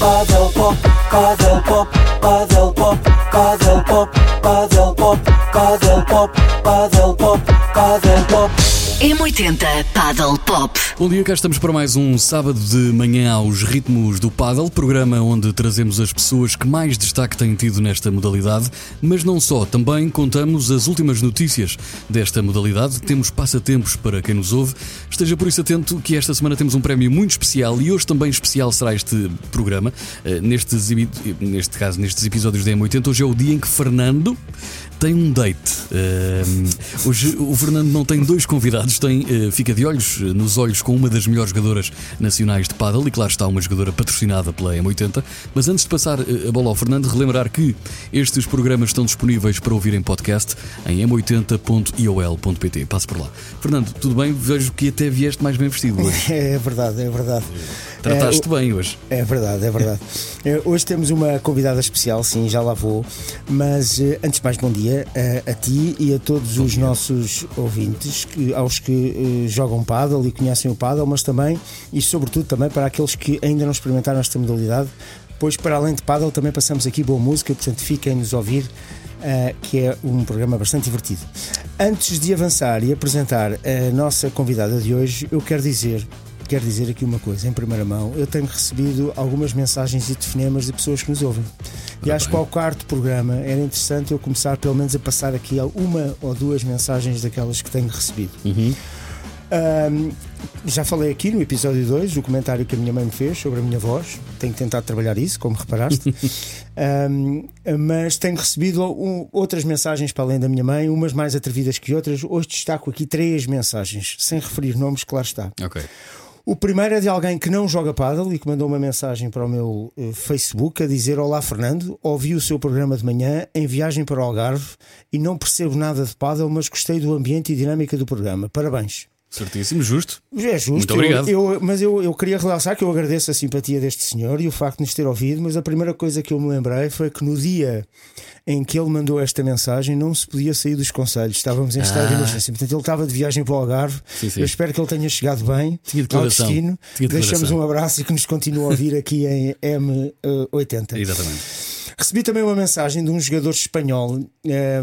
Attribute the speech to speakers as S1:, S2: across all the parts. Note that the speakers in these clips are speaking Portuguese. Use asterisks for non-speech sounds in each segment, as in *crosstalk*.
S1: Paddle pop, paddle pop, paddle pop, paddle pop, paddle pop, paddle pop, paddle pop, paddle pop.
S2: M80 Paddle Pop.
S3: Bom dia, cá estamos para mais um sábado de manhã aos ritmos do Paddle, programa onde trazemos as pessoas que mais destaque têm tido nesta modalidade, mas não só, também contamos as últimas notícias desta modalidade, temos passatempos para quem nos ouve, esteja por isso atento que esta semana temos um prémio muito especial e hoje também especial será este programa, eh, nestes, neste caso, nestes episódios da M80, hoje é o dia em que Fernando tem um date. Uh, hoje o Fernando não tem dois convidados, tem, uh, fica de olhos nos olhos com uma das melhores jogadoras nacionais de paddle e claro está uma jogadora patrocinada pela M80. Mas antes de passar uh, a bola ao Fernando, relembrar que estes programas estão disponíveis para ouvir em podcast em m80.iol.pt. Passo por lá. Fernando, tudo bem? Vejo que até vieste mais bem vestido *laughs* hoje.
S4: É verdade, é verdade.
S3: Trataste
S4: é,
S3: bem hoje.
S4: É verdade, é verdade. *laughs* hoje temos uma convidada especial, sim, já lá vou. Mas antes de mais, bom dia a, a ti e a todos os nossos ouvintes, que, aos que uh, jogam paddle e conhecem o paddle, mas também e sobretudo também para aqueles que ainda não experimentaram esta modalidade, pois para além de paddle também passamos aqui boa música, portanto fiquem-nos a ouvir. Uh, que é um programa bastante divertido. Antes de avançar e apresentar a nossa convidada de hoje, eu quero dizer quero dizer aqui uma coisa, em primeira mão. Eu tenho recebido algumas mensagens e telefonemas de pessoas que nos ouvem. E acho que ao quarto programa era interessante eu começar pelo menos a passar aqui uma ou duas mensagens daquelas que tenho recebido.
S3: Uhum.
S4: Um, já falei aqui no episódio 2 o comentário que a minha mãe me fez sobre a minha voz. Tenho tentado trabalhar isso, como reparaste. *laughs* um, mas tenho recebido um, outras mensagens para além da minha mãe, umas mais atrevidas que outras. Hoje destaco aqui três mensagens, sem referir nomes, claro está.
S3: Ok.
S4: O primeiro é de alguém que não joga paddle e que mandou uma mensagem para o meu uh, Facebook a dizer: Olá, Fernando, ouvi o seu programa de manhã em viagem para o Algarve e não percebo nada de paddle, mas gostei do ambiente e dinâmica do programa. Parabéns.
S3: Certíssimo, justo.
S4: É justo.
S3: Muito obrigado.
S4: Eu, eu, mas eu, eu queria realçar que eu agradeço a simpatia deste senhor e o facto de nos ter ouvido, mas a primeira coisa que eu me lembrei foi que no dia em que ele mandou esta mensagem não se podia sair dos conselhos. Estávamos em ah. estado de emergência. Portanto, ele estava de viagem para o Algarve.
S3: Sim, sim.
S4: Eu espero que ele tenha chegado bem
S3: Tinha
S4: ao destino.
S3: Tinha
S4: Deixamos um abraço e que nos continue a ouvir aqui em M80.
S3: Exatamente.
S4: Recebi também uma mensagem de um jogador espanhol, é,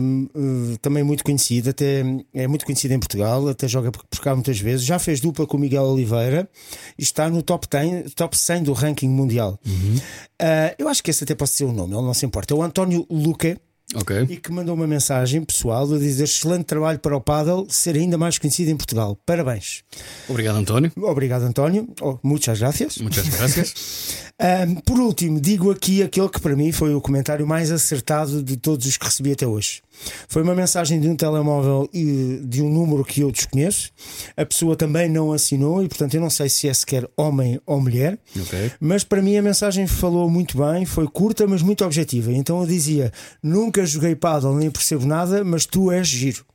S4: também muito conhecido, até é muito conhecido em Portugal, até joga por cá muitas vezes. Já fez dupla com o Miguel Oliveira e está no top 10, top 100 do ranking mundial.
S3: Uhum.
S4: Uh, eu acho que esse até pode ser o nome, ele não se importa. É o António Luque.
S3: Okay.
S4: E que mandou uma mensagem pessoal a dizer excelente trabalho para o Paddle ser ainda mais conhecido em Portugal. Parabéns.
S3: Obrigado, António.
S4: Obrigado, António. Oh, muitas gracias.
S3: Muitas gracias. *laughs*
S4: um, por último, digo aqui aquele que para mim foi o comentário mais acertado de todos os que recebi até hoje. Foi uma mensagem de um telemóvel e de um número que eu desconheço. A pessoa também não assinou e, portanto, eu não sei se é sequer homem ou mulher.
S3: Okay.
S4: Mas para mim a mensagem falou muito bem, foi curta, mas muito objetiva. Então eu dizia: Nunca joguei paddle nem percebo nada, mas tu és giro.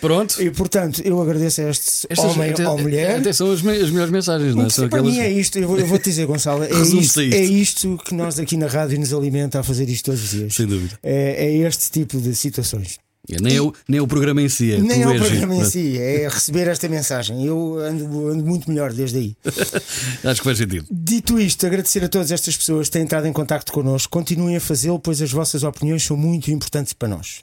S3: Pronto.
S4: E portanto, eu agradeço a este Estas, homem
S3: até,
S4: ou mulher.
S3: Até são as, as melhores mensagens, não é? Para
S4: aquelas... mim é isto, eu vou, eu vou te dizer, Gonçalo, é *laughs* isto, é isto que nós aqui na rádio nos alimenta a fazer isto todos os dias.
S3: Sem dúvida.
S4: É, é este tipo de situações.
S3: É, nem, é o, nem é o programa em si, é
S4: Nem é o
S3: programa
S4: em si, é *laughs* receber esta mensagem. Eu ando, ando muito melhor desde aí. *laughs*
S3: Acho que faz sentido.
S4: Dito isto, agradecer a todas estas pessoas que têm entrado em contato connosco. Continuem a fazê-lo, pois as vossas opiniões são muito importantes para nós.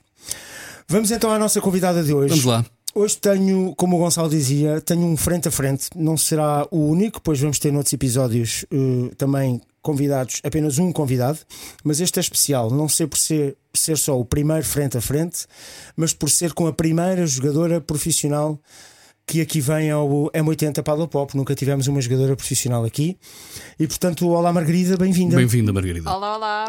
S4: Vamos então à nossa convidada de hoje.
S3: Vamos lá.
S4: Hoje tenho, como o Gonçalo dizia, tenho um frente a frente. Não será o único, pois vamos ter noutros episódios uh, também convidados, apenas um convidado, mas este é especial, não sei por ser, ser só o primeiro frente a frente, mas por ser com a primeira jogadora profissional que aqui vem ao M80 Paddle Pop. Nunca tivemos uma jogadora profissional aqui. E portanto, olá Margarida, bem-vinda.
S3: Bem-vinda, Margarida.
S5: Olá, olá.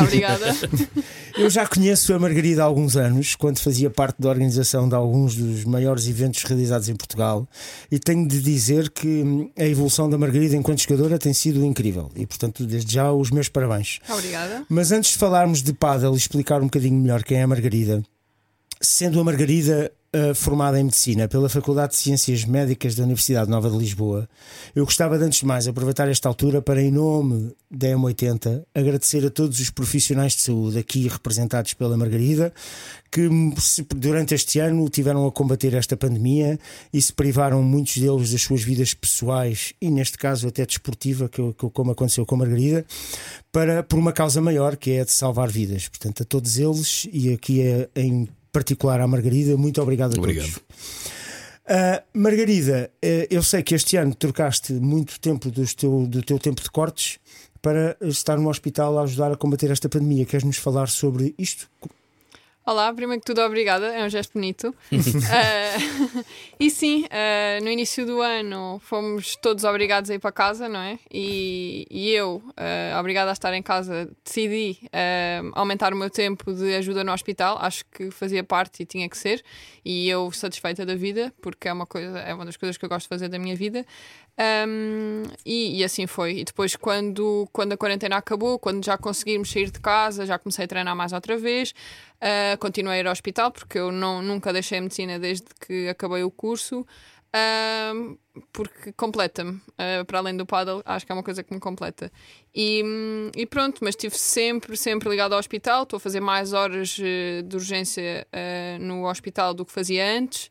S5: Obrigada. *laughs*
S4: Eu já conheço a Margarida há alguns anos, quando fazia parte da organização de alguns dos maiores eventos realizados em Portugal. E tenho de dizer que a evolução da Margarida enquanto jogadora tem sido incrível. E portanto, desde já, os meus parabéns.
S5: Obrigada.
S4: Mas antes de falarmos de paddle e explicar um bocadinho melhor quem é a Margarida, sendo a Margarida uh, formada em Medicina pela Faculdade de Ciências Médicas da Universidade Nova de Lisboa, eu gostava de, antes de mais, aproveitar esta altura para, em nome da M80, agradecer a todos os profissionais de saúde aqui representados pela Margarida, que durante este ano tiveram a combater esta pandemia e se privaram muitos deles das suas vidas pessoais e, neste caso, até desportiva, que, como aconteceu com a Margarida, para, por uma causa maior que é a de salvar vidas. Portanto, a todos eles e aqui é, em particular à Margarida, muito obrigado a
S3: obrigado.
S4: todos. Uh, Margarida, uh, eu sei que este ano trocaste muito tempo do teu, do teu tempo de cortes para estar no hospital a ajudar a combater esta pandemia. Queres nos falar sobre isto?
S5: Olá, primeiro que tudo, obrigada, é um gesto bonito. uh, *laughs* *laughs* e sim, uh, no início do ano fomos todos obrigados a ir para casa, não é? E, e eu, uh, obrigada a estar em casa, decidi aumentar o meu tempo de ajuda no hospital. Acho que fazia parte e tinha que ser. E eu satisfeita da vida, porque é uma, coisa, é uma das coisas que eu gosto de fazer da minha vida. Um, e, e, assim foi. E depois, quando, quando a quarentena acabou, quando já conseguimos sair de casa, já comecei a treinar mais outra vez. Uh, continuei a ir ao hospital porque eu não, nunca deixei a medicina desde que acabei o curso. Uh, porque completa-me, uh, para além do paddle, acho que é uma coisa que me completa. E, e pronto, mas estive sempre, sempre ligado ao hospital. Estou a fazer mais horas uh, de urgência no hospital do que fazia antes.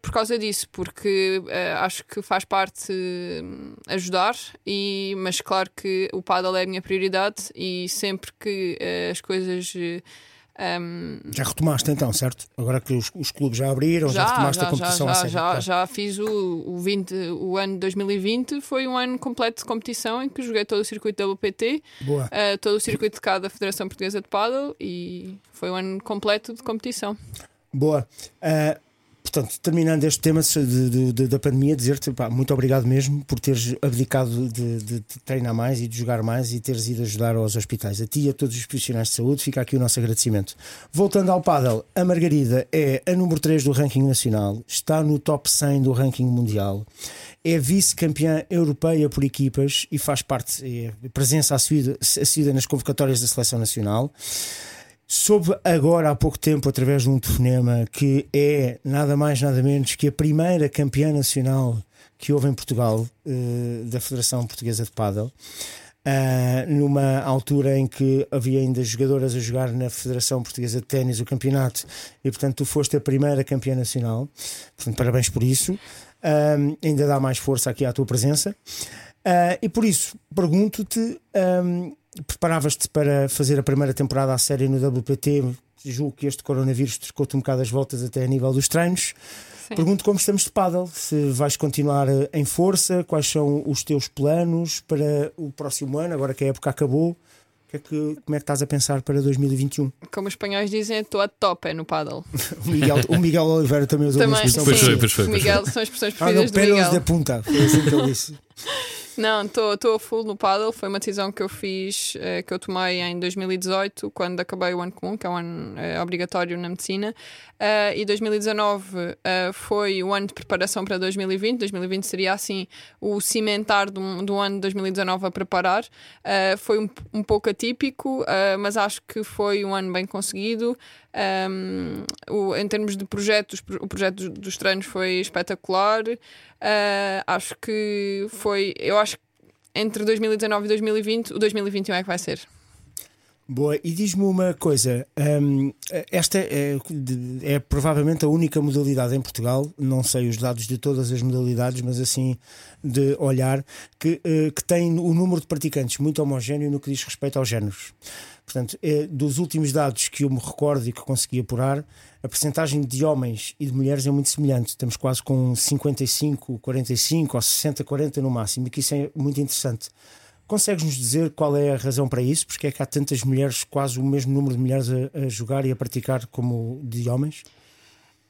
S5: Por causa disso, porque acho que faz parte ajudar, e, mas claro que o paddle é a minha prioridade e sempre que as coisas um,
S4: já retomaste então, certo? Agora que os, os clubes já abriram, já, já retomaste
S5: já,
S4: a competição
S5: já,
S4: a sério.
S5: Já, claro. já fiz o, o, 20, o ano 2020, foi um ano completo de competição em que joguei todo o circuito WPT, uh, todo o circuito de cada Federação Portuguesa de Paddle e foi um ano completo de competição.
S4: Boa. Uh, Portanto, terminando este tema de, de, da pandemia, dizer-te muito obrigado mesmo por teres abdicado de, de, treinar mais e de jogar mais e teres ido ajudar aos hospitais. A ti e a todos os profissionais de saúde, fica aqui o nosso agradecimento. Voltando ao paddle, a Margarida é a número 3 do ranking nacional, está no top 100 do ranking mundial, é vice-campeã europeia por equipas e faz parte, é presença assídua nas convocatórias da seleção nacional. Soube agora há pouco tempo, através de um telefonema, que é nada mais, nada menos que a primeira campeã nacional que houve em Portugal uh, da Federação Portuguesa de Padel. Uh, numa altura em que havia ainda jogadoras a jogar na Federação Portuguesa de Ténis o campeonato e portanto tu foste a primeira campeã nacional portanto parabéns por isso uh, ainda dá mais força aqui à tua presença uh, e por isso pergunto-te preparavas-te para fazer a primeira temporada à série no WPT. Julgo que este coronavírus trocou-te um bocado as voltas até a nível dos treinos. Sim. Pergunto como estamos de paddle, se vais continuar eh, em força, quais são os teus planos para o próximo ano, agora que a época acabou. Que é que, como é que estás a pensar para 2021?
S5: Como os espanhóis dizem, estou a top é no paddle. *laughs*
S4: o, Miguel, o Miguel Oliveira também usou
S5: também,
S4: uma expressão.
S3: Pois foi, pois foi,
S5: pois Miguel são as expressões preferidas
S4: ah, não,
S5: do Miguel.
S4: da punta, foi assim que ele disse. *laughs*
S5: Não, estou full no paddle. Foi uma decisão que eu fiz, eh, que eu tomei em 2018, quando acabei o ano comum, que é um ano eh, obrigatório na medicina. Uh, e 2019 uh, foi o ano de preparação para 2020. 2020 seria assim o cimentar do, do ano de 2019 a preparar. Foi um, um pouco atípico, mas acho que foi um ano bem conseguido. Um, o, em termos de projetos, o projeto dos, treinos foi espetacular. acho que foi. Eu entre 2019 e 2020, o 2021 é que vai ser.
S4: Boa, e diz-me uma coisa: um, esta é, é, provavelmente a única modalidade em Portugal, não sei os dados de todas as modalidades, mas assim de olhar, que, uh, que tem o número de praticantes muito homogéneo no que diz respeito aos géneros. Portanto, é, dos últimos dados que eu me recordo e que consegui apurar, a percentagem de homens e de mulheres é muito semelhante. Estamos quase com 55, 45 ou 60, 40 no máximo, e que isso é muito interessante. Consegues-nos dizer qual é a razão para isso? Porque é que há tantas mulheres, quase o mesmo número de mulheres a, a jogar e a praticar como de homens?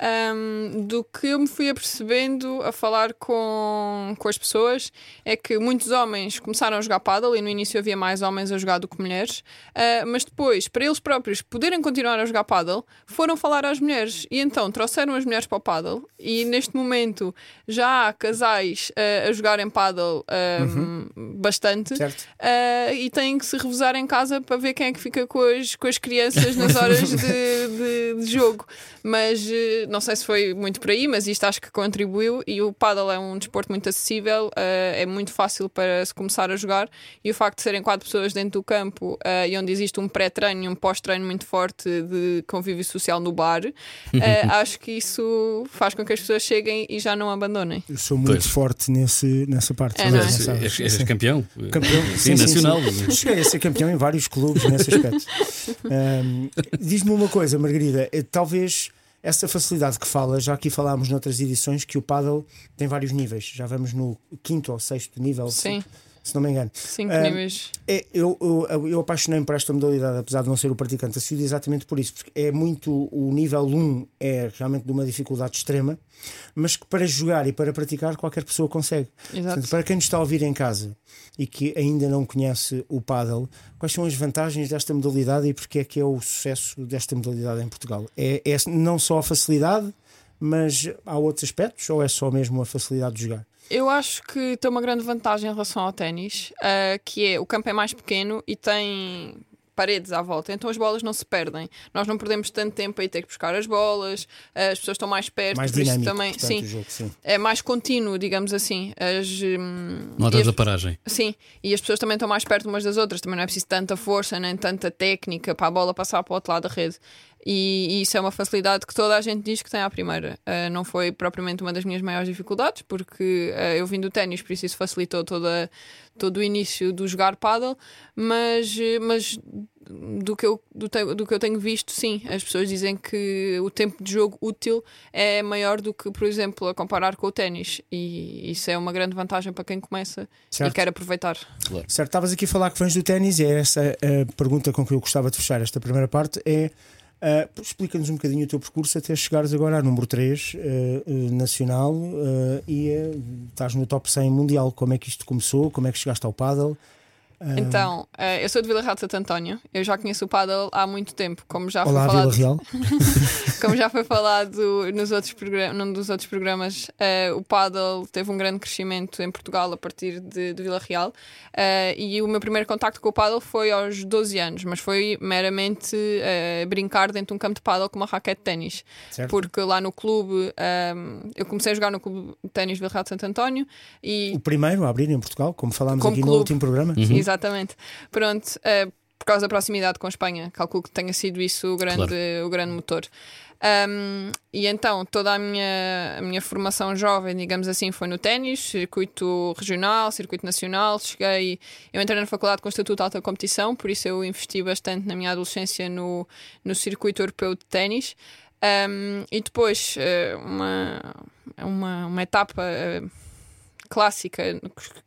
S5: Um, do que eu me fui apercebendo a falar com, com as pessoas é que muitos homens começaram a jogar paddle e no início havia mais homens a jogar do que mulheres, uh, mas depois, para eles próprios poderem continuar a jogar paddle, foram falar às mulheres e então trouxeram as mulheres para o paddle e neste momento já há casais uh, a jogarem paddle um, uhum. bastante uh, e têm que se revezar em casa para ver quem é que fica com as, com as crianças nas horas de, de, de jogo. Mas não sei se foi muito por aí, mas isto acho que contribuiu. E o paddle é um desporto muito acessível, eh, é muito fácil para se começar a jogar. E o facto de serem quatro pessoas dentro do campo eh, e onde existe um pré-treino e um pós-treino muito forte de convívio social no bar, eh, *laughs* acho que isso faz com que as pessoas cheguem e já não abandonem.
S4: Eu sou muito
S3: Pois.
S4: forte nesse, nessa parte.
S5: É, não é?
S3: És,
S4: sabes.
S3: és
S4: Sim.
S3: campeão?
S4: Campeão,
S3: Sim, nacional.
S4: Cheguei a ser campeão em vários clubes nesse aspecto. *laughs* Ahm, Diz-me uma coisa, Margarida, talvez essa facilidade que fala, já aqui falámos noutras edições que o paddle tem vários níveis. Já vamos no quinto ou sexto nível,
S5: Sim,
S4: se não me engano.
S5: cinco
S4: Ah,
S5: níveis.
S4: É, eu, eu, eu apaixonei-me por esta modalidade, apesar de não ser o praticante assíduo, exatamente por isso, porque é muito. O nível 1 é realmente de uma dificuldade extrema, mas que para jogar e para praticar qualquer pessoa consegue.
S5: Exato.
S4: Portanto, para quem nos está a ouvir em casa e que ainda não conhece o paddle, quais são as vantagens desta modalidade e porque é que é o sucesso desta modalidade em Portugal? É, é não só a facilidade, mas há outros aspectos ou é só mesmo a facilidade de jogar?
S5: Eu acho que tem uma grande vantagem em relação ao ténis, ah, que é o campo é mais pequeno e tem paredes à volta, então as bolas não se perdem. Nós não perdemos tanto tempo a ir ter que buscar as bolas, as pessoas estão mais perto,
S4: Mais dinâmico,
S5: também,
S4: portanto,
S5: sim,
S4: o jogo, sim.
S5: é mais contínuo, digamos assim. As, hum,
S3: Não há
S5: e as-
S3: da paragem.
S5: Sim, e as pessoas também estão mais perto umas das outras, também não é preciso tanta força nem tanta técnica para a bola passar para o outro lado da rede. E, e isso é uma facilidade que toda a gente diz que tem à primeira. Ah, não foi propriamente uma das minhas maiores dificuldades, porque ah, eu vim do ténis, por isso isso facilitou toda, todo o início do jogar paddle, mas, mas do, que eu, do, te- do que eu tenho visto, sim, as pessoas dizem que o tempo de jogo útil é maior do que, por exemplo, a comparar com o ténis. E isso é uma grande vantagem para quem começa
S4: Certo.
S5: e quer aproveitar.
S4: Certo, estavas aqui a falar que vens do ténis e é essa a pergunta com que eu gostava de fechar esta primeira parte é ah, explica-nos um bocadinho o teu percurso até chegares agora a número 3 nacional ah, e ah, estás no top 100 mundial. Como é que isto começou? Como é que chegaste ao paddle?
S5: Então, eh, eu sou de Vila Real de Santo António. Eu já conheço o paddle há muito tempo, como já
S4: Olá,
S5: foi
S4: Vila
S5: falado,
S4: Real. *laughs*
S5: como já foi falado nos outros programas, num dos outros programas. eh, o paddle teve um grande crescimento em Portugal a partir de, de Vila Real. Eh, e o meu primeiro contacto com o paddle foi aos 12 anos, mas foi meramente eh, brincar dentro de um campo de paddle com uma raquete de ténis. Porque lá no clube, ehm, eu comecei a jogar no clube de ténis de Vila Real de Santo António e
S4: O primeiro a abrir em Portugal, como falámos
S5: Como
S4: aqui no
S5: clube.
S4: último programa.
S5: Exatamente. Pronto, eh, por causa da proximidade com a Espanha, calculo que tenha sido isso o grande, o grande motor. Um, e então toda a minha, a minha formação jovem, digamos assim, foi no ténis, circuito regional, circuito nacional. Cheguei, eu entrei na faculdade com o Estatuto de Alta Competição, por isso eu investi bastante na minha adolescência no, no circuito europeu de ténis. Um, e depois, eh, uma, uma, uma etapa. Clássica,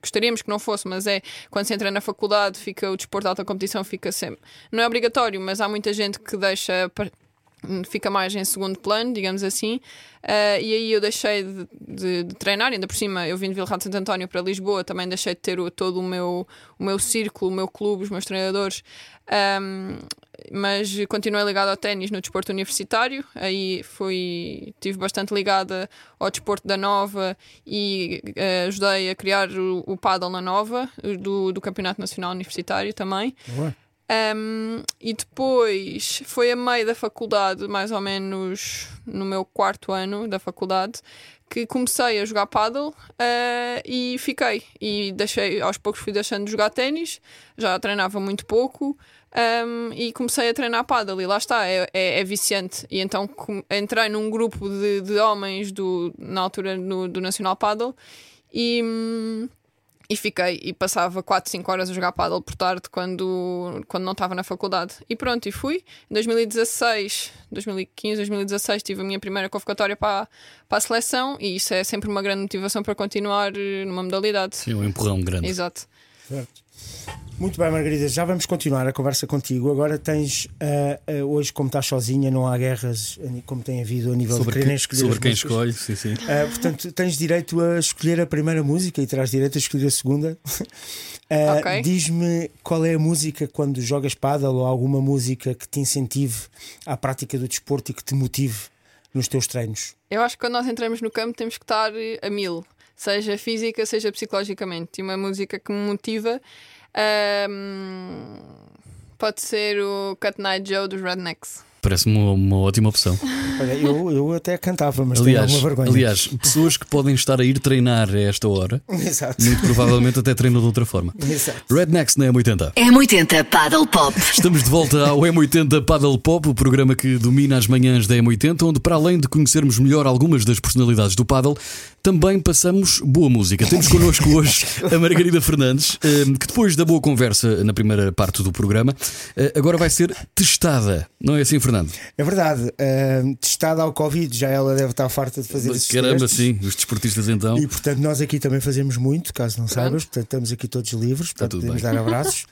S5: gostaríamos que não fosse, mas é quando se entra na faculdade, fica o desporto de alta competição, fica sempre. Não é obrigatório, mas há muita gente que deixa. Fica mais em segundo plano, digamos assim, Ah, e aí eu deixei de, de- de treinar. Ainda por cima, eu vim de Vila de Santo António para Lisboa, também deixei de ter o- todo o meu, o meu círculo, o meu clube, os meus treinadores. Ahm, mas continuei ligada ao ténis no desporto universitário. Aí fui, tive bastante ligada ao desporto da Nova e eh, ajudei a criar o, o paddle na Nova, do, do Campeonato Nacional Universitário também. Um, e depois foi a meio da faculdade, mais ou menos no meu quarto ano da faculdade, que comecei a jogar paddle eh, e fiquei. E deixei, aos poucos fui deixando de jogar ténis, já treinava muito pouco. Um, e comecei a treinar paddle e lá está, é, é, é viciante. E então com- entrei num grupo de, de homens do, na altura no- do Nacional Paddle e, hum, e fiquei e passava 4, 5 horas a jogar paddle por tarde quando, quando não estava na faculdade. E pronto, e fui. Em 2016, 2015, 2016 tive a minha primeira convocatória para, para a seleção e isso é sempre uma grande motivação para continuar eh, numa modalidade.
S3: Sim, um empurrão grande.
S5: Exato.
S4: Certo. Muito bem, Margarida, já vamos continuar a conversa contigo. Agora tens, ah, ah, hoje, como estás sozinha, não há guerras ah, como tem havido a nível de
S3: Sobre,
S4: quererem
S3: quem,
S4: escolher
S3: sobre quem
S4: músicas.
S3: escolhe, sim, sim.
S4: Ah, portanto, tens direito a escolher a primeira música e terás direito a escolher a segunda. Ah, *laughs*
S5: Ok.
S4: Diz-me qual é a música quando jogas paddle ou alguma música que te incentive à prática do desporto e que te motive nos teus treinos.
S5: Eu acho que quando nós entramos no campo temos que estar eh, a mil, seja física, seja psicologicamente. E uma música que me motiva ahm, pode ser o Cut Night Joe dos Rednecks.
S3: Parece-me uma, uma ótima opção.
S4: Olha, eu, eu até cantava, mas tenho
S3: Aliás,
S4: alguma vergonha.
S3: aliás, pessoas que podem estar a ir treinar a esta hora, *laughs*
S4: Exato.
S3: muito provavelmente até treinam de outra forma.
S4: Exato.
S3: Rednecks na M80.
S2: M80 Paddle Pop.
S3: Estamos de volta ao M80 Paddle Pop, o programa que domina as manhãs da M80, onde, para além de conhecermos melhor algumas das personalidades do paddle, também passamos boa música. Temos connosco hoje a Margarida Fernandes, eh, que depois da boa conversa na primeira parte do programa, eh, agora vai ser testada. Não é assim, Fernando?
S4: É verdade. Uh, testada ao Covid, já ela deve estar farta de fazer esses
S3: Caramba,
S4: testes.
S3: sim, os desportistas então.
S4: E portanto, nós aqui também fazemos muito, caso não saibas, portanto, estamos aqui todos livres,
S3: tudo
S4: podemos
S3: bem.
S4: dar abraços.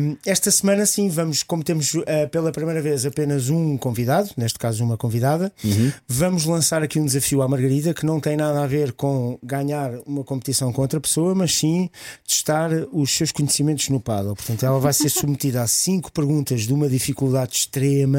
S4: Um, *laughs* esta semana, sim, vamos, como temos uh, pela primeira vez apenas um convidado, neste caso uma convidada,
S3: Uhum.
S4: vamos lançar aqui um desafio à Margarida que não tem nada a ver com ganhar uma competição com outra pessoa, mas sim testar os seus conhecimentos no paddle. Portanto, ela vai ser submetida a cinco perguntas de uma dificuldade extrema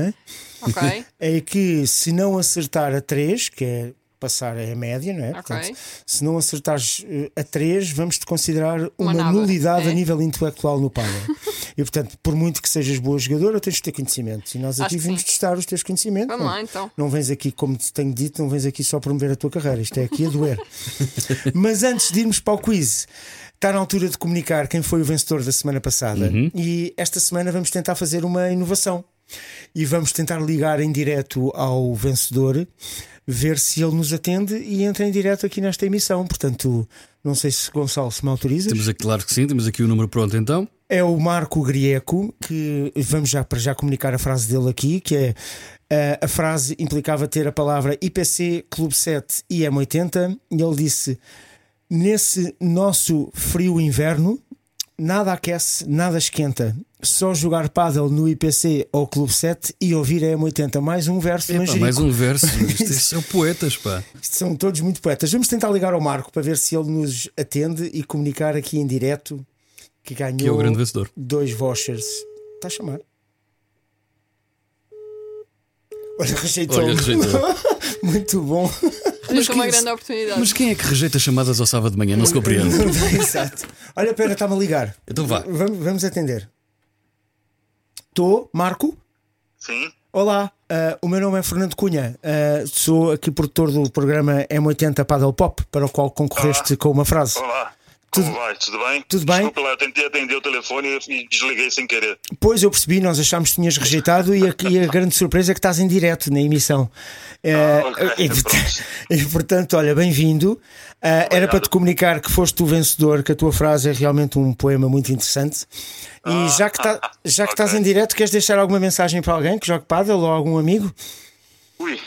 S5: Ok. *laughs*
S4: é que se não acertar a 3, que é passar a média, não é?
S5: Ok.
S4: se não acertares eh, a 3, vamos-te considerar uma,
S5: Uma
S4: nulidade
S5: é?
S4: a nível intelectual no paddle. *laughs* e portanto, por muito que sejas boa jogadora, tens de ter conhecimentos. E nós
S5: Acho
S4: aqui
S5: sim.
S4: testar os teus conhecimentos.
S5: Vamos
S4: Não-
S5: lá então.
S4: Não vens aqui, como te tenho dito, não vens aqui só promover a tua carreira. Isto é aqui a doer. *laughs* Mas antes de irmos para o quiz, está na altura de comunicar quem foi o vencedor da semana passada. E esta semana vamos tentar fazer uma inovação. E vamos tentar ligar em direto ao vencedor, ver se ele nos atende e entra em direto aqui nesta emissão. Portanto, não sei se Gonçalo se me autoriza.
S3: Temos aqui, claro que sim, temos aqui o número pronto então.
S4: É o Marco Grieco, que vamos já para já comunicar a frase dele aqui, que é eh, a frase implicava ter a palavra IPC Clube 7 e M80, e ele disse: Nesse nosso frio inverno, nada aquece, nada esquenta. Só jogar pádel no IPC ou Clube 7 e ouvir a M80. Mais um verso manjerico.
S3: mais um verso. *laughs* Isto, isto são poetas, pá.
S4: Isto São todos muito poetas. Vamos tentar ligar ao Marco para ver se ele nos atende e comunicar aqui em direto que ganhou
S3: Que é o grande vencedor.
S4: dois vouchers. Está a chamar? Olha, rejeitou.
S3: Olha, rejeitou. *laughs*
S4: Muito bom.
S5: Isto é uma
S3: que-
S5: grande oportunidade.
S3: Mas quem é que rejeita chamadas ao sábado de manhã? Não se compreende. *laughs*
S4: Exato. Olha, pera, está-me a ligar.
S3: Então vá.
S4: Vamos, vamos atender. Estou, Marco?
S6: Sim,
S4: Olá, ah, o meu nome é Fernando Cunha. Ah, sou aqui produtor do programa M80 Paddle Pop, para o qual concorreste com uma frase.
S6: olá.
S4: Tudo-
S6: Como vai? Tudo bem?
S4: tudo bem?
S6: Desculpa lá, tentei atender o telefone e desliguei sem querer.
S4: Pois eu percebi, nós achámos que tinhas rejeitado e a, e a grande surpresa é que estás em direto na emissão. Eh,
S6: Ah, ok,
S4: e, portanto, *laughs* e, portanto, olha, bem-vindo. Ah, era para te comunicar que foste o vencedor, que a tua frase é realmente um poema muito interessante. E já que, tá- *laughs* já que estás
S6: Ah, ok.
S4: em direto, queres deixar alguma mensagem para alguém que jogue paddle ou algum amigo?
S6: Ui,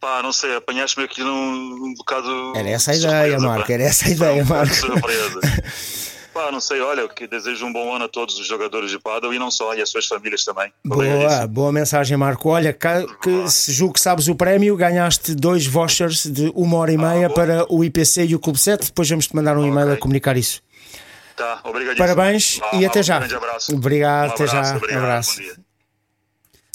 S6: pá, não sei, apanhaste-me aqui num, num bocado.
S4: Era essa a
S6: de
S4: ideia,
S6: surpresa,
S4: Marco,
S6: pá.
S4: era essa a ideia,
S6: Um
S4: Marco.
S6: surpresa. *laughs* pá, não sei, olha, que desejo um bom ano a todos os jogadores de paddle e não só, e as suas famílias também.
S4: Boa, boa mensagem, Marco. Olha, que, se julgo que sabes o prémio, ganhaste dois vouchers de uma hora e meia
S6: Ah,
S4: para o IPC e o Clube 7. Depois vamos te mandar um e-mail a comunicar isso.
S6: Tá.
S4: Parabéns
S6: Vá,
S4: e
S6: vá,
S4: até
S6: um
S4: já.
S6: grande abraço.
S4: Obrigado,
S6: Um
S4: até já.
S6: abraço, Obrigado,
S4: Abraço.
S6: bom dia.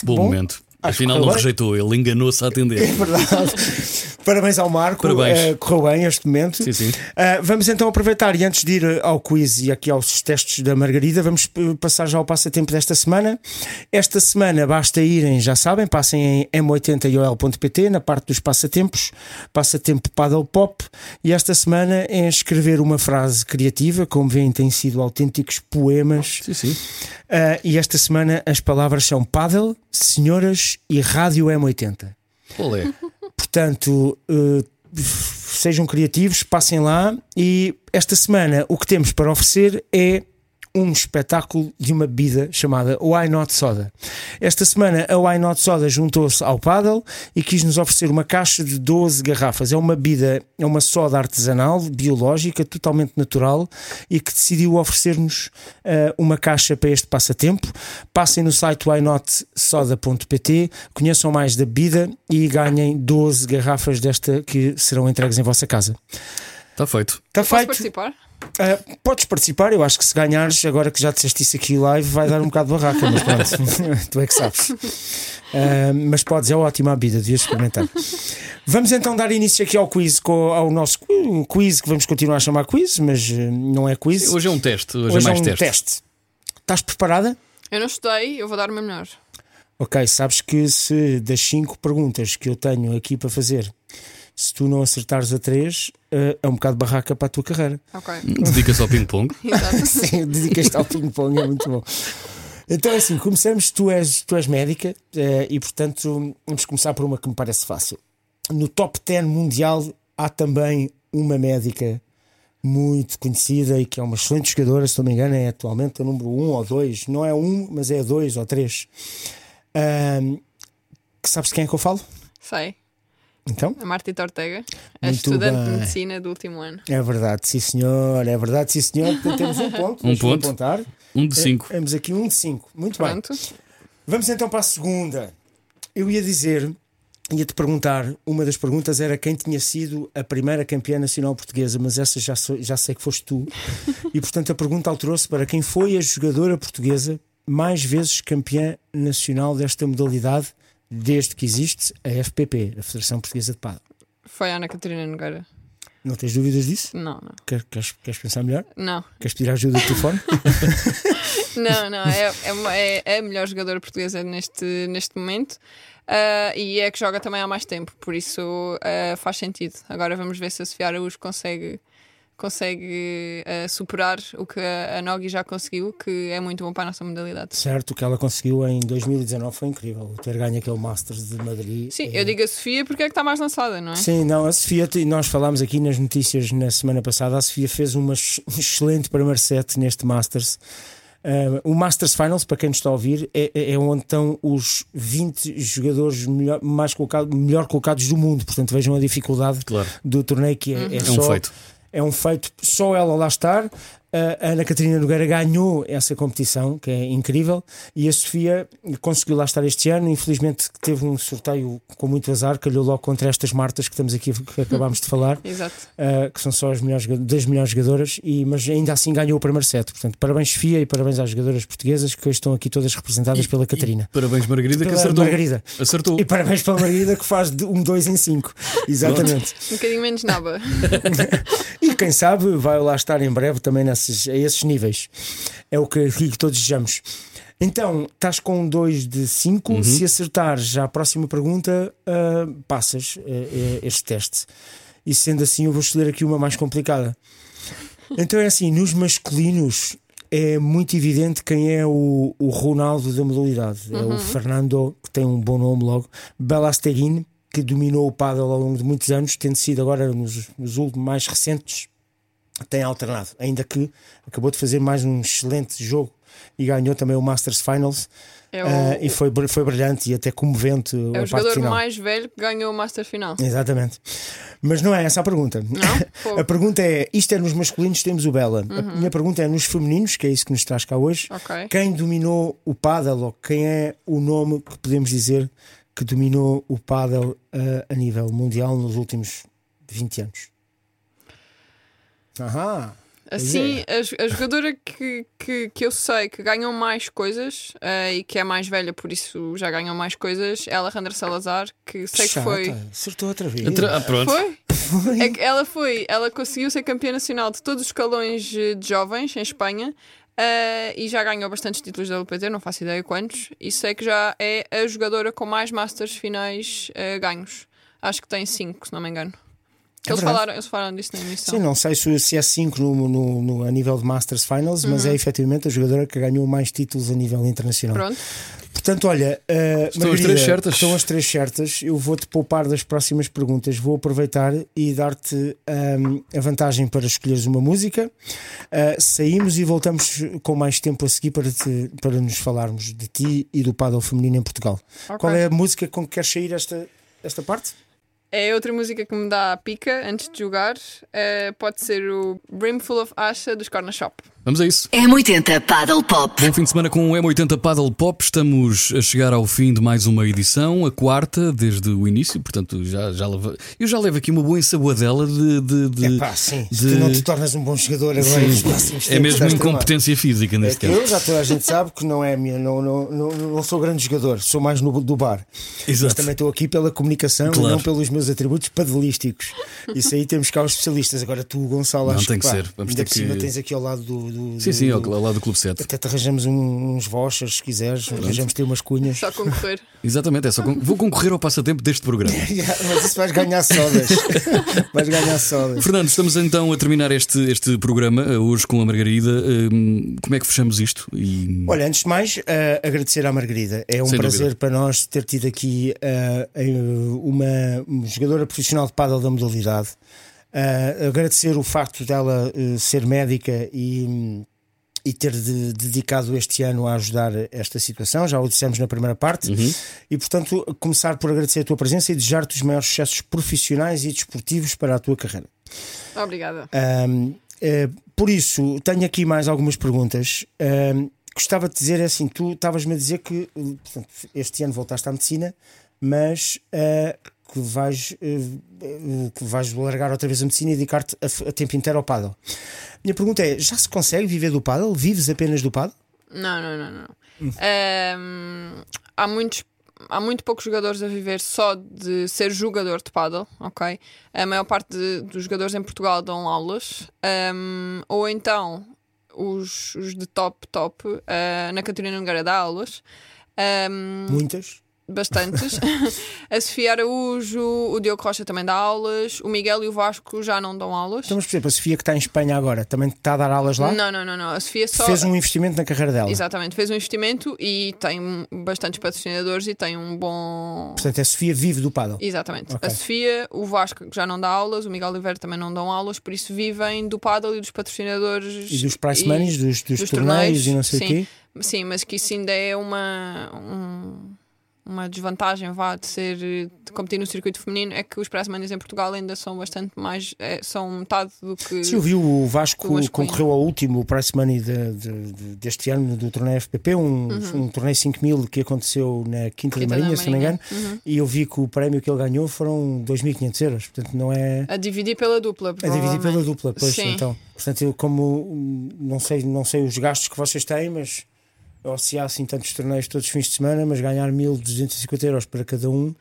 S3: Bom,
S4: Bom,
S3: momento. Afinal, não
S4: bem.
S3: rejeitou, ele enganou-se a
S4: É
S3: atender.
S4: verdade. *laughs* Parabéns ao Marco.
S3: Parabéns.
S4: Eh, correu bem este momento.
S3: Sim, sim.
S4: Eh, vamos então aproveitar e antes de ir ao quiz e aqui aos testes da Margarida, vamos eh, passar já ao passatempo desta semana. Esta semana basta irem, já sabem, passem em m80iol.pt na parte dos passatempos, passatempo paddle pop e esta semana é escrever uma frase criativa, como veem tem sido autênticos poemas.
S3: Sim, sim.
S4: Eh, e esta semana as palavras são paddle, senhoras e rádio M80.
S3: Qual é?
S4: Portanto, eh, sejam criativos, passem lá. E esta semana o que temos para oferecer é um espetáculo de uma bebida chamada Why Not Soda. Esta semana a Why Not Soda juntou-se ao Paddle e quis nos oferecer uma caixa de 12 garrafas. É uma bebida, é uma soda artesanal, biológica, totalmente natural e que decidiu oferecer-nos eh, uma caixa para este passatempo. Passem no site whynotsoda.pt, conheçam mais da bebida e ganhem 12 garrafas desta que serão entregues em vossa casa.
S3: Está feito.
S4: Está
S5: Posso
S4: feito?
S5: participar?
S4: Ah, podes participar, eu acho que se ganhares, agora que já disseste isso aqui live, vai dar um bocado de barraca, mas pronto, *laughs* tu é que sabes. Ah, mas podes, é ótima a vida, devias experimentar. Vamos então dar início aqui ao quiz, ao nosso qu- quiz, que vamos continuar a chamar quiz, mas eh, não é quiz.
S3: Hoje é um teste, hoje,
S4: Hoje
S3: é mais
S4: um
S3: teste.
S4: teste. Estás preparada?
S5: Eu não estudei, eu vou dar o meu melhor.
S4: Ok, sabes que se das cinco perguntas que eu tenho aqui para fazer, se tu não acertares a três, eh, é um bocado barraca para a tua carreira.
S5: Ok.
S3: Dedica-se ao ping-pong. *laughs* *laughs*
S4: Sim, dedicas-te ao ping-pong, é muito bom. Então é assim, começamos, tu és, tu és médica eh, e portanto vamos começar por uma que me parece fácil. No top 10 mundial há também uma médica muito conhecida e que é uma excelente jogadora, se não me engano, é atualmente o número 1 ou 2, não é 1, mas é 2 ou 3. que sabes de quem é que eu falo?
S5: Sei.
S4: Então?
S5: A Martita Ortega, a
S4: Muito
S5: estudante de
S4: bem.
S5: medicina do último ano.
S4: É verdade, sim senhor, é verdade, sim senhor. Portanto, temos um ponto. *laughs*
S3: Um ponto.
S4: apontar.
S3: Um de cinco.
S4: É, Temos aqui um de 5. Muito bem.
S5: Pronto.
S4: Vamos então para a segunda. Eu ia dizer, ia-te perguntar, uma das perguntas era quem tinha sido a primeira campeã nacional portuguesa, mas essa já, sou- já sei que foste tu. E portanto a pergunta alterou-se para quem foi a jogadora portuguesa mais vezes campeã nacional desta modalidade desde que existe a FPP, a Federação Portuguesa de Pádel.
S5: Foi a Ana Catarina Nogueira.
S4: Não tens dúvidas disso?
S5: Não, não.
S4: Quer- Queres, queres pensar melhor?
S5: Não,
S4: Queres pedir ajuda do telefone? *laughs* *laughs*
S5: não, não. É, é, uma- é a melhor jogadora portuguesa neste, neste momento. Ah, e é que joga também há mais tempo, por isso ah, faz sentido. Agora vamos ver se a Sofia Araújo consegue, consegue ah, superar o que a, a Nogi já conseguiu, que é muito bom para a nossa modalidade.
S4: certo, o que ela conseguiu em 2019 foi incrível. Ter ganho aquele Masters de Madrid.
S5: Sim,
S4: é-
S5: eu digo a Sofia porque é que está mais lançada, não é?
S4: Sim, não, a Sofia, nós falámos aqui nas notícias na semana passada, a Sofia fez uma ex- um excelente primeiro set neste Masters. Uh, o Masters Finals, para quem nos está a ouvir, é, é- é onde estão os 20 jogadores melhor, mais colocado, melhor colocados do mundo. Portanto, vejam a dificuldade
S3: Claro.
S4: do torneio que é, é,
S3: É um
S4: só,
S3: feito.
S4: É um feito, só ela lá estar. A Ana Catarina Nogueira ganhou essa competição, que é incrível, e a Sofia conseguiu lá estar este ano. Infelizmente, teve um sorteio com muito azar, calhou logo contra estas Martas que estamos aqui, que acabámos de falar, *laughs*
S5: Exato.
S4: uh, que são só as melhores, das melhores jogadoras, e, mas ainda assim ganhou o primeiro set. Portanto, parabéns, Sofia, e parabéns às jogadoras portuguesas que hoje estão aqui todas representadas pela Catarina.
S3: Parabéns, Margarida, que acertou.
S4: Margarida.
S3: Acertou.
S4: E parabéns pela Margarida que faz um 2 em 5. Exatamente.
S5: Um bocadinho menos naba. *laughs*
S4: E quem sabe vai lá estar em breve também nesses, a esses níveis. É o que que todos desejamos. Então, estás com 2 de 5. Se acertares já a próxima pergunta, ah, passas ah, este teste. E sendo assim, eu vou escolher aqui uma mais complicada. Então é assim: nos masculinos é muito evidente quem é o, o Ronaldo da modalidade. É o Fernando, que tem um bom nome logo, Belasteguin, que dominou o paddle ao longo de muitos anos, tendo sido agora nos, nos últimos mais recentes tem alternado, ainda que acabou de fazer mais um excelente jogo e ganhou também o Masters Finals
S5: É o,
S4: ah, e foi, foi brilhante e até comovente
S5: é o jogador
S4: final.
S5: mais velho que ganhou o Master Final.
S4: Exatamente. Mas não é essa a pergunta.
S5: Não? *laughs*
S4: A pergunta é: isto é nos masculinos, temos o Bela. A minha pergunta é nos femininos, que é isso que nos traz cá hoje.
S5: Ok.
S4: Quem dominou o paddle ou quem é o nome que podemos dizer que dominou o paddle ah, a nível mundial nos últimos 20 anos? Ahá.
S5: Assim, a, jo- a jogadora que, que, que eu sei que ganhou mais coisas eh, e que é mais velha, por isso já ganhou mais coisas, é a Alejandra Salazar, que sei que
S4: Chata,
S5: foi.
S4: Acertou outra vez.
S3: Entra- Ah, pronto.
S5: Foi? É que ela foi, ela conseguiu ser campeã nacional de todos os escalões eh, de jovens em Espanha eh, e já ganhou bastantes títulos da LPT, não faço ideia quantos, e sei que já é a jogadora com mais Masters finais eh, ganhos. Acho que tem cinco, se não me engano.
S4: É
S5: Eles,
S4: verdade.
S5: falaram, eles falaram disso na emissão.
S4: Sim, não sei se, se é 5 no, no- no- a nível de Masters Finals, mas é efetivamente a jogadora que ganhou mais títulos a nível internacional.
S5: Pronto.
S4: Portanto, olha, uh,
S3: Estão as
S4: Margarida,
S3: três certas.
S4: Estão as três certas. Eu vou-te poupar das próximas perguntas. Vou aproveitar e dar-te um, a vantagem para escolheres uma música. Uh, saímos e voltamos com mais tempo a seguir para, te- para nos falarmos de ti e do paddle feminino em Portugal.
S5: Ok.
S4: Qual é a música com que queres sair esta, esta parte?
S5: É outra música que me dá a pica antes de jogar. Eh, pode ser o Brimful of Asha dos Corner Shop.
S3: Vamos a isso.
S2: M80 Paddle Pop.
S3: Bom fim de semana com o M80 Paddle Pop. Estamos a chegar ao fim de mais uma edição, a quarta desde o início. Portanto, já, já leva... eu já levo aqui uma boa ensaboadela de. de, de...
S4: É pá, sim. Se
S3: de-
S4: tu não te tornas um bom jogador agora
S3: É mesmo incompetência física
S4: É
S3: neste
S4: que
S3: caso.
S4: eu já toda a gente sabe que não é minha, não, não, não, não sou grande jogador, sou mais no, do bar. Mas
S3: Exato.
S4: também estou aqui pela comunicação
S3: Claro.
S4: e não pelos meus atributos padelísticos. Isso aí temos cá os especialistas. Agora tu, Gonçalo,
S3: Não,
S4: acho
S3: tem que
S4: pá,
S3: ser. Vamos
S4: ainda
S3: ter
S4: por cima
S3: que-
S4: tens aqui ao lado do. do-
S3: Sim,
S4: do-
S3: sim, ao,
S4: do-
S3: ao lado do Clube 7.
S4: Até te arranjamos um- uns vouchers se quiseres, arranjamos-te umas cunhas.
S5: Só concorrer. *laughs*
S3: Exatamente, é só con- vou concorrer ao passatempo deste programa. *laughs*
S4: Mas isso vais ganhar sodas. *laughs* vais ganhar sodas.
S3: Fernando, estamos então a terminar este, este programa eh, hoje com a Margarida. Hum, Como é que fechamos isto? E...
S4: Olha, antes de mais, eh, agradecer à Margarida. É um
S3: Sem
S4: prazer
S3: dúvida.
S4: para nós ter tido aqui uma uma jogadora profissional de pádel da modalidade. Eh, agradecer o facto dela eh, ser médica e, hum, e ter de- dedicado este ano a ajudar esta situação. Já o dissemos na primeira parte. E, portanto, começar por agradecer a tua presença e desejar-te os maiores sucessos profissionais e desportivos para a tua carreira.
S5: Obrigada.
S4: Um, eh, por isso, tenho aqui mais algumas perguntas. Um, gostava de dizer é assim: tu estavas-me a dizer que eh, portanto, este ano voltaste à medicina, mas eh, que, vais, eh, que vais largar outra vez a medicina e dedicar-te a, a tempo inteiro ao paddle. Minha pergunta é: já se consegue viver do paddle? Vives apenas do paddle?
S5: Não, não, não, não. Ahm, há muitos. Há muito poucos jogadores a viver só de ser jogador de paddle, ok? A maior parte de- dos jogadores em Portugal dão aulas, ahm, ou então os, os de top, top, ah, na Catarina Nogueira dá aulas, ahm,
S4: Muitas.
S5: Bastantes. *laughs* a Sofia Araújo, o Diogo Rocha também dá aulas, o Miguel e o Vasco já não dão aulas.
S4: Então, mas, por exemplo, a Sofia que está em Espanha agora também está a dar aulas lá?
S5: Não, não, não, não. A Sofia só.
S4: Fez um investimento na carreira dela.
S5: Exatamente, fez um investimento e tem bastantes patrocinadores e tem um bom.
S4: Portanto, a Sofia vive do paddle.
S5: Exatamente.
S4: Ok.
S5: A Sofia, o Vasco que já não dá aulas, o Miguel Oliveira também não dão aulas, por isso vivem do paddle e dos patrocinadores
S4: E dos price
S5: e
S4: monies, dos, dos, torneios, e não sei
S5: sim.
S4: o quê.
S5: Sim, mas que isso ainda é uma, um- uma desvantagem vá de ser de competir no circuito feminino, é que os price monies em Portugal ainda são bastante mais, é, são metade do que
S4: eu vi o Vasco concorreu ao último Money de- de- de- deste ano do torneio FPP, um, um torneio 5 mil que aconteceu na Quinta,
S5: Quinta
S4: da
S5: da
S4: Marinha, se não me
S5: Marinha.
S4: engano, e eu vi que o prémio que ele ganhou foram 2.500 euros, portanto não é
S5: a dividir pela dupla.
S4: a dividir pela dupla, pois
S5: Sim.
S4: então. Portanto, eu como hum, não sei, não sei os gastos que vocês têm, mas ou se há assim tantos torneios todos os fins de semana, mas ganhar 1.250 euros para cada um.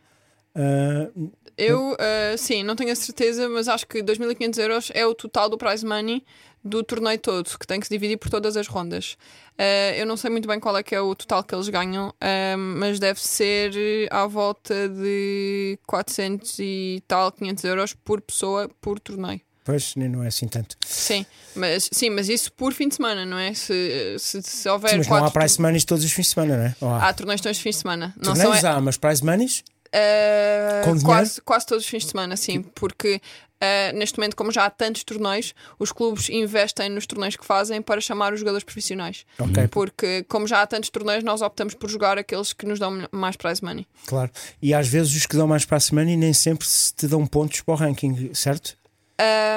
S4: ah,
S5: Eu, uh, sim, não tenho a certeza, mas acho que 2.500 euros é o total do prize money do torneio todo, que tem que se dividir por todas as rondas. Uh, eu não sei muito bem qual é que é o total que eles ganham, uh, mas deve ser à volta de 400 e tal, 500 euros por pessoa por torneio.
S4: Pois, não é assim tanto.
S5: Sim, mas, sim, mas isso por fim de semana, não é? Se, se, se houver
S4: Sim, mas não há
S5: quatro
S4: Price Monies todos os fins de semana, não é? Ou há?
S5: Há torneios todos os fins de semana. Não são,
S4: Torneios há, mas Prize Monies?
S5: Uh, quase, quase todos os fins de semana, sim, porque uh, neste momento, como já há tantos torneios, os clubes investem nos torneios que fazem para chamar os jogadores profissionais.
S4: Ok.
S5: Porque, como já há tantos torneios, nós optamos por jogar aqueles que nos dão mais prize money.
S4: Claro. E às vezes os que dão mais para a semana e nem sempre se te dão pontos para o ranking, certo?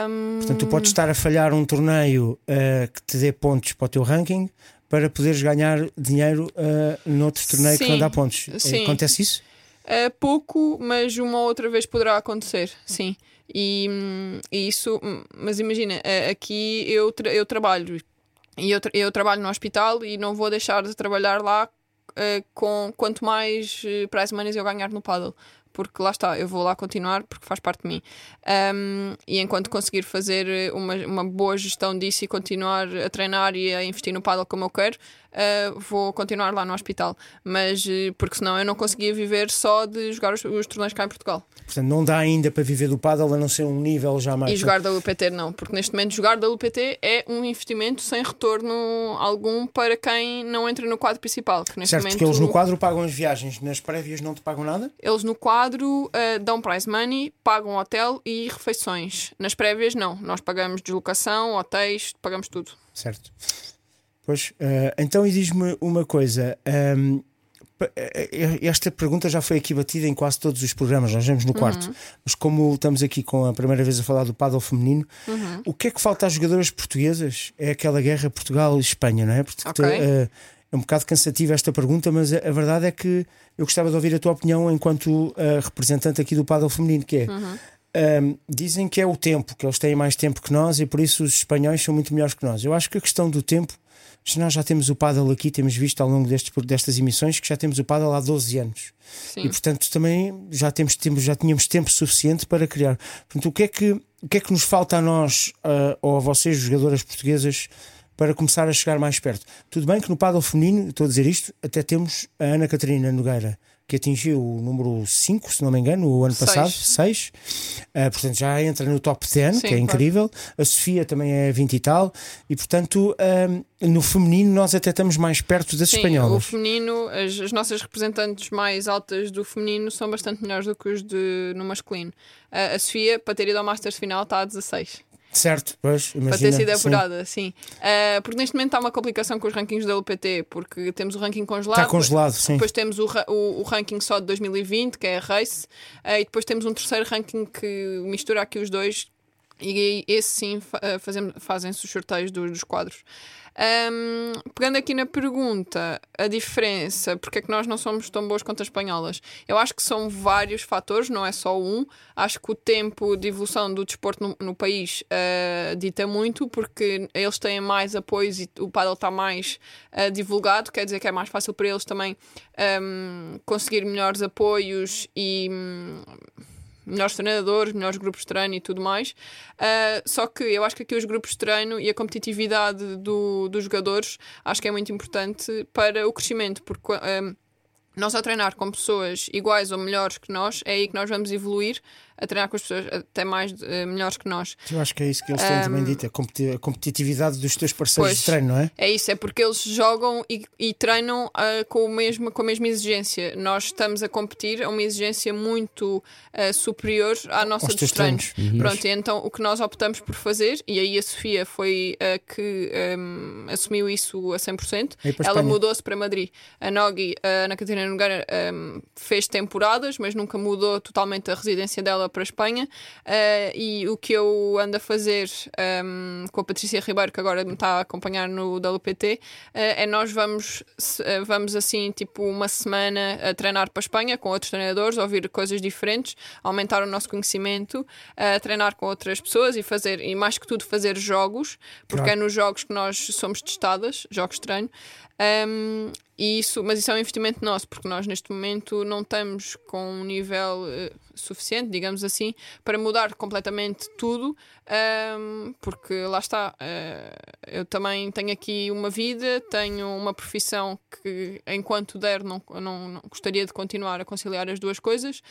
S5: Um,
S4: Portanto, tu podes estar a falhar um torneio ah, que te dê pontos para o teu ranking para poderes ganhar dinheiro uh, noutro torneio que
S5: Sim.
S4: não dá pontos.
S5: Sim.
S4: Acontece isso?
S5: uh, pouco, mas uma ou outra vez poderá acontecer, sim. E, e isso, mas imagina, uh, aqui eu, tra- eu trabalho e eu, tra- eu trabalho no hospital e não vou deixar de trabalhar lá uh, com quanto mais uh, prize monies eu ganhar no paddle. Porque lá está, eu vou lá continuar porque faz parte de mim. Um, e enquanto conseguir fazer uma, uma boa gestão disso e continuar a treinar e a investir no paddle como eu quero, uh, vou continuar lá no hospital. Mas uh, porque senão eu não conseguia viver só de jogar os, os torneios cá em Portugal.
S4: Portanto, não dá ainda para viver do paddle a não ser um nível já mais.
S5: E jogar da UPT não, porque neste momento jogar da UPT é um investimento sem retorno algum para quem não entra no quadro principal. Que neste
S4: Certo,
S5: momento
S4: porque eles no quadro pagam as viagens, nas prévias não te pagam nada?
S5: Eles no quadro uh, dão prize money, pagam hotel e refeições. Nas prévias, não. Nós pagamos deslocação, hotéis, pagamos tudo.
S4: Certo. Pois, eh, então e diz-me uma coisa. ehm, pa- eh, esta pergunta já foi aqui batida em quase todos os programas, nós vemos no
S5: Uhum.
S4: quarto. Mas como estamos aqui com a primeira vez a falar do paddle feminino,
S5: Uhum.
S4: o que é que falta às jogadoras portuguesas? É aquela guerra Portugal e Espanha, não é? Porque
S5: Ok.
S4: eh, é um bocado cansativa esta pergunta, mas a, a verdade é que eu gostava de ouvir a tua opinião enquanto eh, representante aqui do paddle feminino, que é.
S5: Uhum.
S4: Um, dizem que é o tempo, que eles têm mais tempo que nós e por isso os espanhóis são muito melhores que nós. Eu acho que a questão do tempo Mas nós já temos o paddle aqui, temos visto ao longo destes, destas emissões que já temos o paddle há 12 anos.
S5: Sim.
S4: E portanto também já, temos, temos, já tínhamos tempo suficiente para criar. Portanto, o que é que, o que, é que nos falta a nós uh, ou a vocês, jogadoras portuguesas, para começar a chegar mais perto? Tudo bem que no paddle feminino, estou a dizer isto, até temos a Ana Catarina Nogueira que atingiu o número 5, se não me engano, o ano
S5: Seis.
S4: passado, 6. Uh, portanto, já entra no top 10,
S5: Sim,
S4: que é
S5: claro.
S4: incrível. A Sofia também é 20 e tal. E, portanto, um, no feminino, nós até estamos mais perto das
S5: Sim, o
S4: espanholas.
S5: feminino, as, as nossas representantes mais altas do feminino são bastante melhores do que os de, no masculino. A, a Sofia, para ter ido ao Masters final, está a 16.
S4: Certo, pois,
S5: para
S4: imagina.
S5: ter sido
S4: sim.
S5: apurada, sim. Ah, porque neste momento há uma complicação com os rankings da UPT, porque temos o ranking congelado.
S4: Está congelado, sim.
S5: Depois temos o, o, o ranking só de 2020, que é a Race, ah, e depois temos um terceiro ranking que mistura aqui os dois, e esse sim fazem- fazem-se os sorteios dos, quadros. Ahm, pegando aqui na pergunta, a diferença, porque é que nós não somos tão boas quanto as espanholas? Eu acho que são vários fatores, não é só um. Acho que o tempo de evolução do desporto no, no país ah, dita muito, porque eles têm mais apoios e o paddle está mais ah, divulgado, quer dizer que é mais fácil para eles também ahm, conseguir melhores apoios e. hum, melhores treinadores, melhores grupos de treino e tudo mais. Ah, só que eu acho que aqui os grupos de treino e a competitividade do- dos jogadores acho que é muito importante para o crescimento, porque ah, nós a treinar com pessoas iguais ou melhores que nós, é aí que nós vamos evoluir a treinar com as pessoas até mais eh, melhores que nós.
S4: Eu acho que é isso que eles têm também dito, a competi- a competitividade dos teus parceiros
S5: Pois.
S4: de treino, não é?
S5: É isso, é porque eles jogam e, e treinam ah, com, o mesmo, com a mesma exigência. Nós estamos a competir a uma exigência muito ah, superior à nossa
S4: Aos
S5: dos treinos.
S4: treinos.
S5: Pronto, e então o que nós optamos por fazer, e aí a Sofia foi a que ahm, assumiu isso a 100%,
S4: Aí para a
S5: ela mudou-se para Madrid. A Nogi, a Ana Catarina Nogueira, ahm, fez temporadas, mas nunca mudou totalmente a residência dela para a Espanha. Ah, e o que eu ando a fazer ahm, com a Patrícia Ribeiro, que agora me está a acompanhar no WPT, ah, é nós vamos, ah, vamos assim, tipo, uma semana a treinar para a Espanha com outros treinadores, ouvir coisas diferentes, aumentar o nosso conhecimento, a treinar com outras pessoas e fazer, e mais que tudo, fazer jogos, porque
S4: Claro.
S5: é nos jogos que nós somos testadas, jogos de treino. Um, isso, mas isso é um investimento nosso, porque nós neste momento não estamos com um nível eh, suficiente, digamos assim, para mudar completamente tudo, um, porque lá está, eh, eu também tenho aqui uma vida, tenho uma profissão que enquanto der não, não, não gostaria de continuar a conciliar as duas coisas,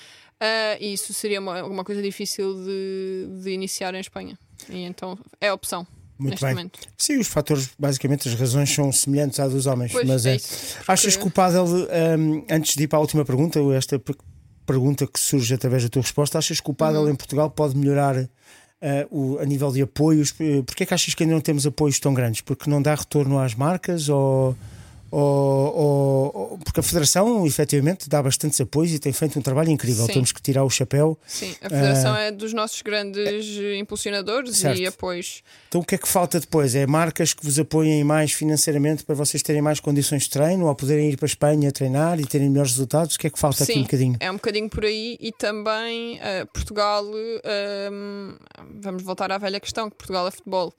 S5: eh, e isso seria uma, uma coisa difícil de, de iniciar em Espanha. E então é a opção.
S4: Muito
S5: neste
S4: bem.
S5: momento.
S4: Sim, os fatores, basicamente, as razões são semelhantes à dos homens.
S5: Pois,
S4: mas
S5: é
S4: é.
S5: isso,
S4: Achas que o Padel, hum, antes de ir para a última pergunta, esta pergunta que surge através da tua resposta, achas que o Padel
S5: Uhum.
S4: em Portugal pode melhorar ah, o, a nível de apoios? Eh, Porquê é que achas que ainda não temos apoios tão grandes? Porque não dá retorno às marcas ou. Ou- porque a Federação efetivamente dá bastantes apoios e tem feito um trabalho incrível.
S5: Sim.
S4: Temos que tirar o chapéu.
S5: Sim, a Federação é dos nossos grandes impulsionadores
S4: Certo.
S5: e apoios.
S4: Então o que é que falta depois? É marcas que vos apoiem mais financeiramente para vocês terem mais condições de treino ou poderem ir para a Espanha treinar e terem melhores resultados? O que é que falta aqui um
S5: Sim,
S4: bocadinho?
S5: é um bocadinho por aí e também eh, Portugal, ehm, vamos voltar à velha questão, que Portugal é futebol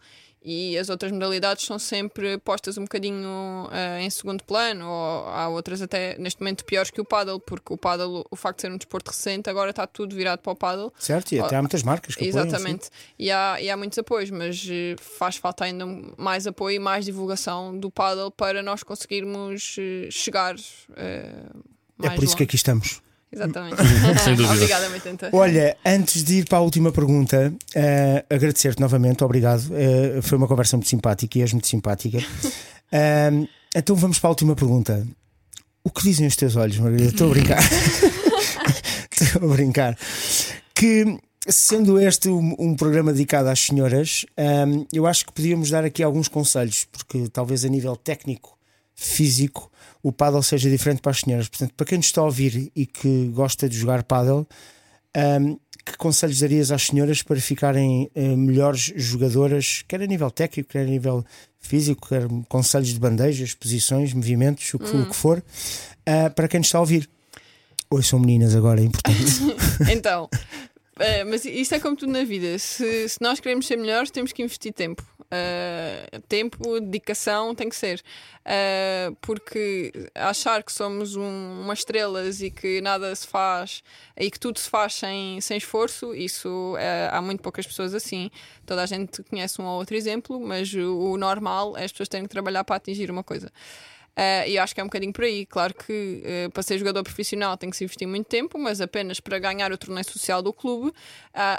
S5: e as outras modalidades são sempre postas um bocadinho eh, em segundo plano ou há outras até neste momento piores que o paddle, porque o paddle, o facto de ser um desporto recente, agora está tudo virado para o paddle.
S4: Certo? E até há muitas marcas que apoiam.
S5: Exatamente. E há, e há muitos apoios, mas eh, faz falta ainda mais apoio e mais divulgação do paddle para nós conseguirmos eh, chegar mais
S4: É por isso
S5: longe.
S4: que aqui estamos.
S5: Exatamente. *laughs*
S3: Sem dúvida.
S5: Obrigada, 80.
S4: Olha, antes de ir para a última pergunta, eh, agradecer-te novamente, obrigado. Eh, foi uma conversa muito simpática e és muito simpática. Ahm, *laughs* então vamos para a última pergunta. O que dizem os teus olhos, Margarida? Estou a brincar. *laughs* Estou a brincar. Que, sendo este um, um programa dedicado às senhoras, ahm, eu acho que podíamos dar aqui alguns conselhos, porque talvez a nível técnico, físico, o paddle seja diferente para as senhoras. Portanto, para quem nos está a ouvir e que gosta de jogar paddle, ahm, que conselhos darias às senhoras para ficarem eh, melhores jogadoras, quer a nível técnico, quer a nível físico, quer conselhos de bandejas, posições, movimentos, o que, o que for, ah, para quem nos está a ouvir? Oi, são meninas agora, é importante. *laughs*
S5: Então, eh, mas isto é como tudo na vida. Se, se nós queremos ser melhores, temos que investir tempo. Uh, tempo, dedicação tem que ser. Uh, porque achar que somos um, umas estrelas e que nada se faz e que tudo se faz sem, sem esforço, isso uh, há muito poucas pessoas assim. Toda a gente conhece um ou outro exemplo, mas o, o normal é as pessoas terem que trabalhar para atingir uma coisa. Uh, e acho que é um bocadinho por aí. Claro que uh, para ser jogador profissional tem que se investir muito tempo, mas apenas para ganhar o torneio social do clube, uh,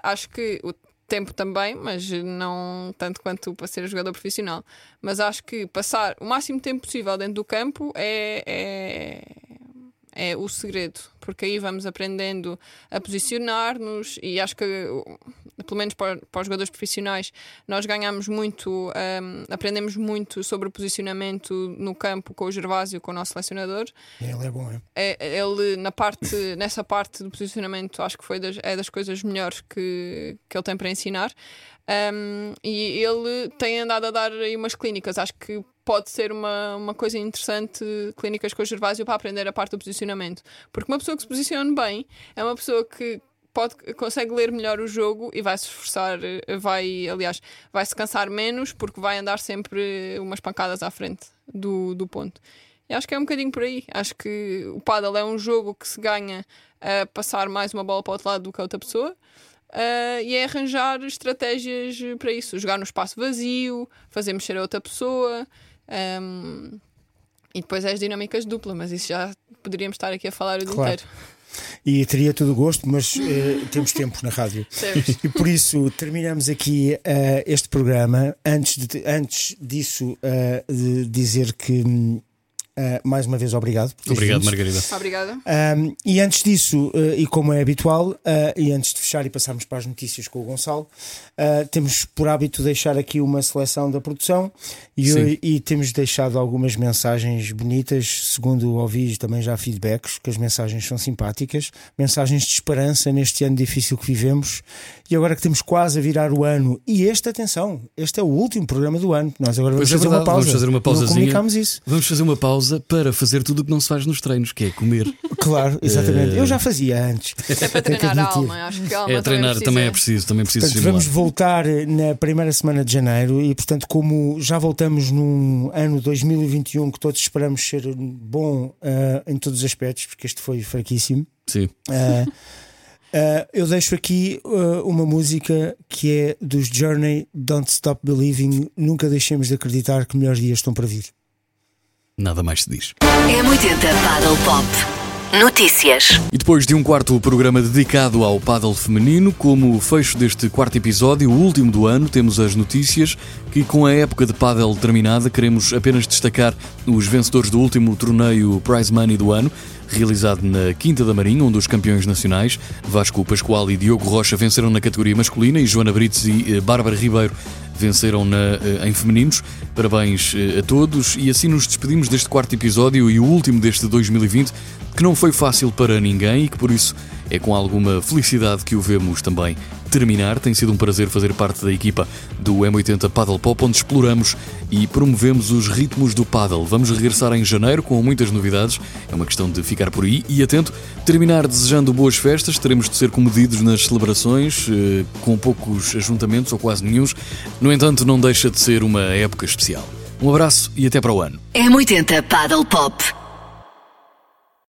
S5: acho que o tempo também, mas não tanto quanto para ser jogador profissional. Mas acho que passar o máximo tempo possível dentro do campo é, é é o segredo, porque aí vamos aprendendo a posicionar-nos e acho que, pelo menos para, para os jogadores profissionais, nós ganhamos muito, um, aprendemos muito sobre o posicionamento no campo com o Gervásio, com o nosso selecionador.
S4: Ele é bom, é?
S5: é ele, na parte, nessa parte do posicionamento, acho que foi das, é das coisas melhores que, que ele tem para ensinar. Um, e ele tem andado a dar aí umas clínicas, acho que pode ser uma, uma coisa interessante, clínicas com o Gervásio, para aprender a parte do posicionamento. Porque uma pessoa que se posicione bem é uma pessoa que pode, consegue ler melhor o jogo e vai se esforçar, vai, aliás, vai se cansar menos porque vai andar sempre umas pancadas à frente do, do ponto. E acho que é um bocadinho por aí. Acho que o paddle é um jogo que se ganha a passar mais uma bola para o outro lado do que a outra pessoa. Uh, e é arranjar estratégias para isso. Jogar no espaço vazio, fazer mexer a outra pessoa. Um, e depois é as dinâmicas dupla, mas isso já poderíamos estar aqui a falar o dia
S4: claro.
S5: inteiro.
S4: E teria todo o gosto, mas uh, temos tempo na rádio. *laughs* E por isso terminamos aqui uh, este programa. Antes, de, antes disso, uh, de dizer que hum, Uh, mais uma vez, obrigado.
S3: Obrigado, Margarida.
S5: Obrigada.
S4: Um, e antes disso, uh, e como é habitual, uh, e antes de fechar e passarmos para as notícias com o Gonçalo, temos por hábito deixar aqui uma seleção da produção e, e, temos deixado algumas mensagens bonitas. Segundo ouvi, também já feedbacks, que as mensagens são simpáticas, mensagens de esperança neste ano difícil que vivemos. E agora que temos quase a virar o ano, e este, atenção, este é o último programa do ano. Nós agora vamos,
S3: é
S4: fazer, uma pausa.
S3: vamos fazer uma pausazinha.
S4: comunicamos isso.
S3: Vamos fazer uma pausa pausa para fazer tudo o que não se faz nos treinos, que é comer.
S4: Claro, exatamente.
S3: Eh,
S4: Eu já fazia antes.
S5: É para treinar a alma, acho que a alma
S3: É treinar
S5: também,
S3: também é preciso, também é preciso
S4: Portanto, vamos voltar na primeira semana de janeiro e, portanto, como já voltamos num ano 2021 que todos esperamos ser bom uh, em todos os aspectos, porque este foi fraquíssimo.
S3: Sim.
S4: Uh, *laughs* uh, eu deixo aqui uma música que é dos Journey, Don't Stop Believing. Nunca deixemos de acreditar que melhores dias estão para vir.
S3: Nada mais se diz.
S2: M80 Paddle Pop. Notícias.
S3: E depois de um quarto programa dedicado ao paddle feminino, como fecho deste quarto episódio, o último do ano, temos as notícias que com a época de paddle terminada, queremos apenas destacar os vencedores do último torneio Prize Money do ano, realizado na Quinta da Marinha, onde os campeões nacionais Vasco Pascoal e Diogo Rocha venceram na categoria masculina e Joana Brites e Bárbara Ribeiro venceram na, em femininos. Parabéns a todos e assim nos despedimos deste quarto episódio e o último deste 2020, que não foi fácil para ninguém e que por isso é com alguma felicidade que o vemos também terminar. Tem sido um prazer fazer parte da equipa do M80 Paddle Pop, onde exploramos e promovemos os ritmos do paddle. Vamos regressar em janeiro com muitas novidades. É uma questão de ficar por aí e atento. Terminar desejando boas festas. Teremos de ser comedidos nas celebrações, eh, com poucos ajuntamentos ou quase nenhum. No entanto, não deixa de ser uma época especial. Um abraço e até para o ano.
S2: M80 Paddle Pop.